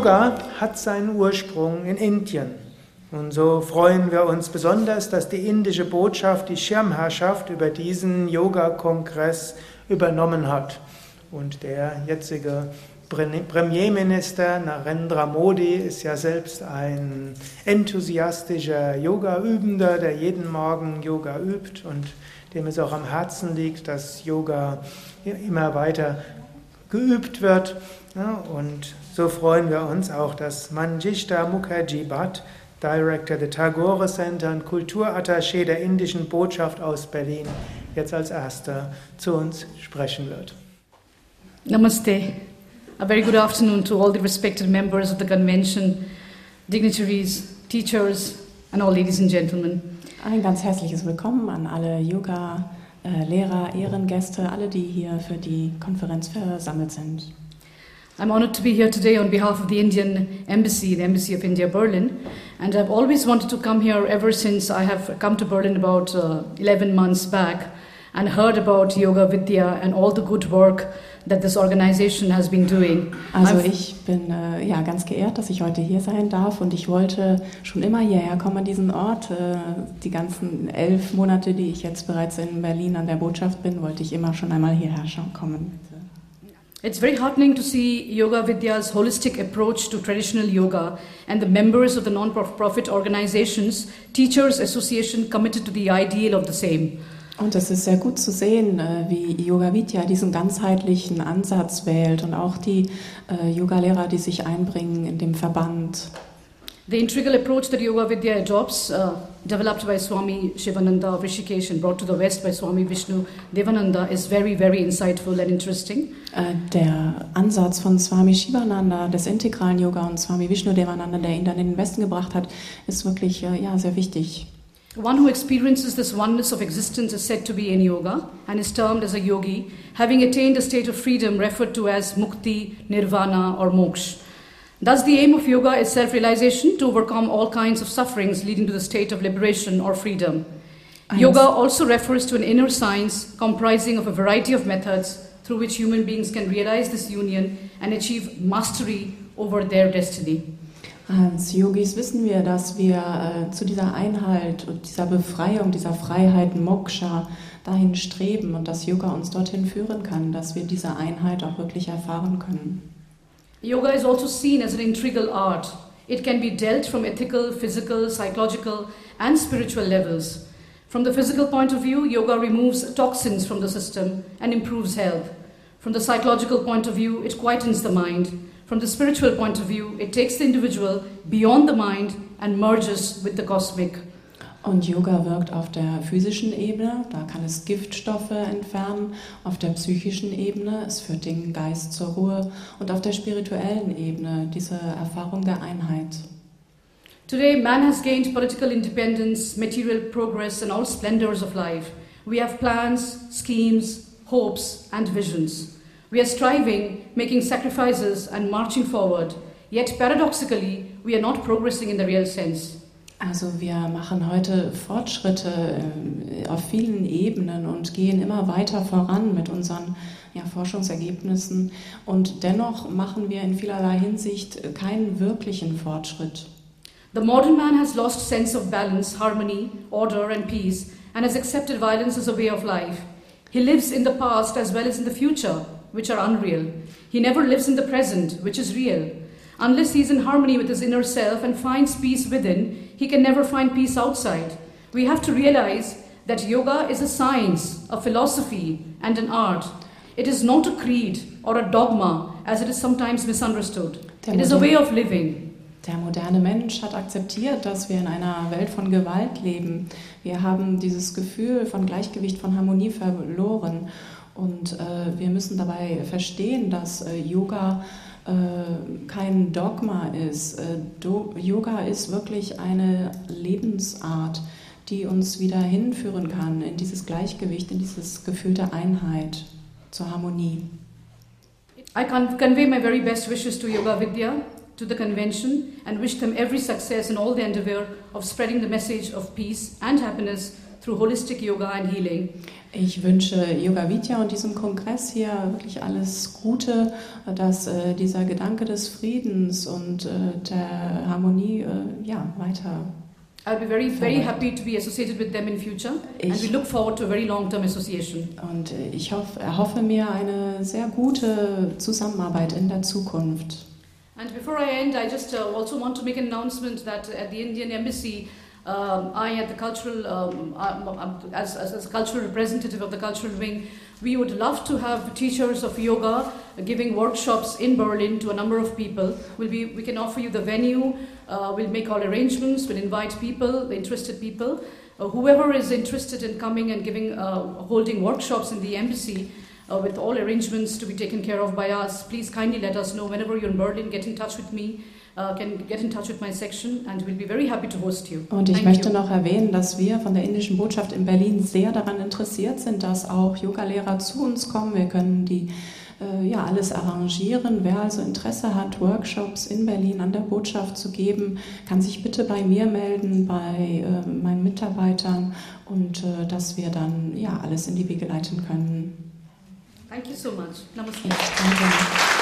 Yoga hat seinen Ursprung in Indien. Und so freuen wir uns besonders, dass die indische Botschaft die Schirmherrschaft über diesen Yoga-Kongress übernommen hat. Und der jetzige Premierminister Narendra Modi ist ja selbst ein enthusiastischer Yoga-Übender, der jeden Morgen Yoga übt und dem es auch am Herzen liegt, dass Yoga immer weiter geübt wird. und so freuen wir uns auch, dass Manjishta Mukherjee Bhatt, Director der Tagore Center und Kulturattaché der indischen Botschaft aus Berlin, jetzt als erster zu uns sprechen wird. Namaste. A very good afternoon to all the respected members of the convention, dignitaries, teachers, and all ladies and gentlemen. Ein ganz herzliches Willkommen an alle Yoga-Lehrer, Ehrengäste, alle, die hier für die Konferenz versammelt sind. I'm honored to be here today on behalf of the Indian Embassy, the Embassy of India, Berlin. And I've always wanted to come here ever since I have come to Berlin about uh, 11 months back and heard about Yoga Vidya and all the good work that this organization has been doing. Also ich bin äh, ja ganz geehrt, dass ich heute hier sein darf und ich wollte schon immer hierher kommen an diesen Ort. Äh, die ganzen elf Monate, die ich jetzt bereits in Berlin an der Botschaft bin, wollte ich immer schon einmal hierher kommen. It's very heartening to see Yoga Vidya's holistic approach to traditional yoga and the members of the non-profit organizations, Teachers Association committed to the ideal of the same. Und es ist sehr gut zu sehen, äh, wie Yoga Vidya diesen ganzheitlichen Ansatz wählt und auch die äh, Yogalehrer, die sich einbringen in dem Verband. The integral approach that Yoga Vidya adopts, uh, developed by Swami Shivananda of Rishikesh and brought to the West by Swami Vishnu Devananda, is very, very insightful and interesting. Äh, der Ansatz von Swami Shivananda des integralen Yoga und Swami Vishnu Devananda, der ihn dann in den Westen gebracht hat, ist wirklich ja, sehr wichtig. One who experiences this oneness of existence is said to be in yoga and is termed as a yogi, having attained a state of freedom referred to as mukti, nirvana, or moksha. Thus, the aim of yoga is self realization to overcome all kinds of sufferings leading to the state of liberation or freedom. Ah, yoga also refers to an inner science comprising of a variety of methods through which human beings can realize this union and achieve mastery over their destiny. Als Yogis wissen wir, dass wir äh, zu dieser Einheit und dieser Befreiung, dieser Freiheit Moksha dahin streben und dass Yoga uns dorthin führen kann, dass wir diese Einheit auch wirklich erfahren können. Yoga is also seen as an integral art. It can be dealt from ethical, physical, psychological and spiritual levels. From the physical point of view, yoga removes toxins from the system and improves health. From the psychological point of view, it quietens the mind. From the spiritual point of view, it takes the individual beyond the mind and merges with the cosmic. Und Yoga wirkt auf der physischen Ebene, da kann es Giftstoffe entfernen, auf der psychischen Ebene, es führt den Geist zur Ruhe und auf der spirituellen Ebene diese Erfahrung der Einheit. Today man has gained political independence, material progress and all splendors of life. We have plans, schemes, hopes and visions. We are striving, making sacrifices, and marching forward. Yet paradoxically, we are not progressing in the real sense. Also wir machen heute Fortschritte äh, auf vielen Ebenen und gehen immer weiter voran mit unseren ja, Forschungsergebnissen und dennoch machen wir in vielerlei Hinsicht keinen wirklichen Fortschritt. The modern man has lost sense of balance, harmony, order and peace and has accepted violence as a way of life. He lives in the past as well as in the future which are unreal. He never lives in the present, which is real. Unless he is in harmony with his inner self and finds peace within, he can never find peace outside. We have to realize that yoga is a science, a philosophy, and an art. It is not a creed or a dogma, as it is sometimes misunderstood. It is a way of living. Der moderne Mensch hat akzeptiert, dass wir in einer Welt von Gewalt leben. Wir haben dieses Gefühl von Gleichgewicht, von Harmonie verloren. Und äh, wir müssen dabei verstehen, dass äh, Yoga äh, kein Dogma ist. Äh, Do Yoga ist wirklich eine Lebensart, die uns wieder hinführen kann in dieses Gleichgewicht, in dieses Gefühl der Einheit, zur Harmonie. I can convey my very best wishes to Yoga Vidya, to the convention, and wish them every success in all the endeavor of spreading the message of peace and happiness through holistic yoga and healing. Ich wünsche Yoga Vidya und diesem Kongress hier wirklich alles Gute, dass äh, dieser Gedanke des Friedens und äh, der Harmonie äh, ja, weiter I'll be very, very happy to be associated with them in future, and we Ich- look forward to a very long-term association. Und äh, ich hoff, erhoffe mir eine sehr gute Zusammenarbeit in der Zukunft. And before I end, I just uh, also want to make an announcement that at the Indian Embassy, um, I, at the cultural, um, um, as, as, as cultural representative of the cultural wing, we would love to have teachers of yoga giving workshops in Berlin to a number of people. We'll be, we can offer you the venue, uh, we'll make all arrangements, we'll invite people, interested people. Uh, whoever is interested in coming and giving, uh, holding workshops in the embassy, uh, with all arrangements to be taken care of by us, please kindly let us know whenever you're in Berlin. Get in touch with me. Uh, can get in touch with my section, and we'll be very happy to host you. Und ich Thank möchte you. noch erwähnen, dass wir von der indischen Botschaft in Berlin sehr daran interessiert sind, dass auch Yogalehrer zu uns kommen. Wir können die äh, ja alles arrangieren. Wer also Interesse hat, Workshops in Berlin an der Botschaft zu geben, kann sich bitte bei mir melden, bei äh, meinen Mitarbeitern und äh, dass wir dann ja alles in die Wege leiten können. Thank you so much. Namaste.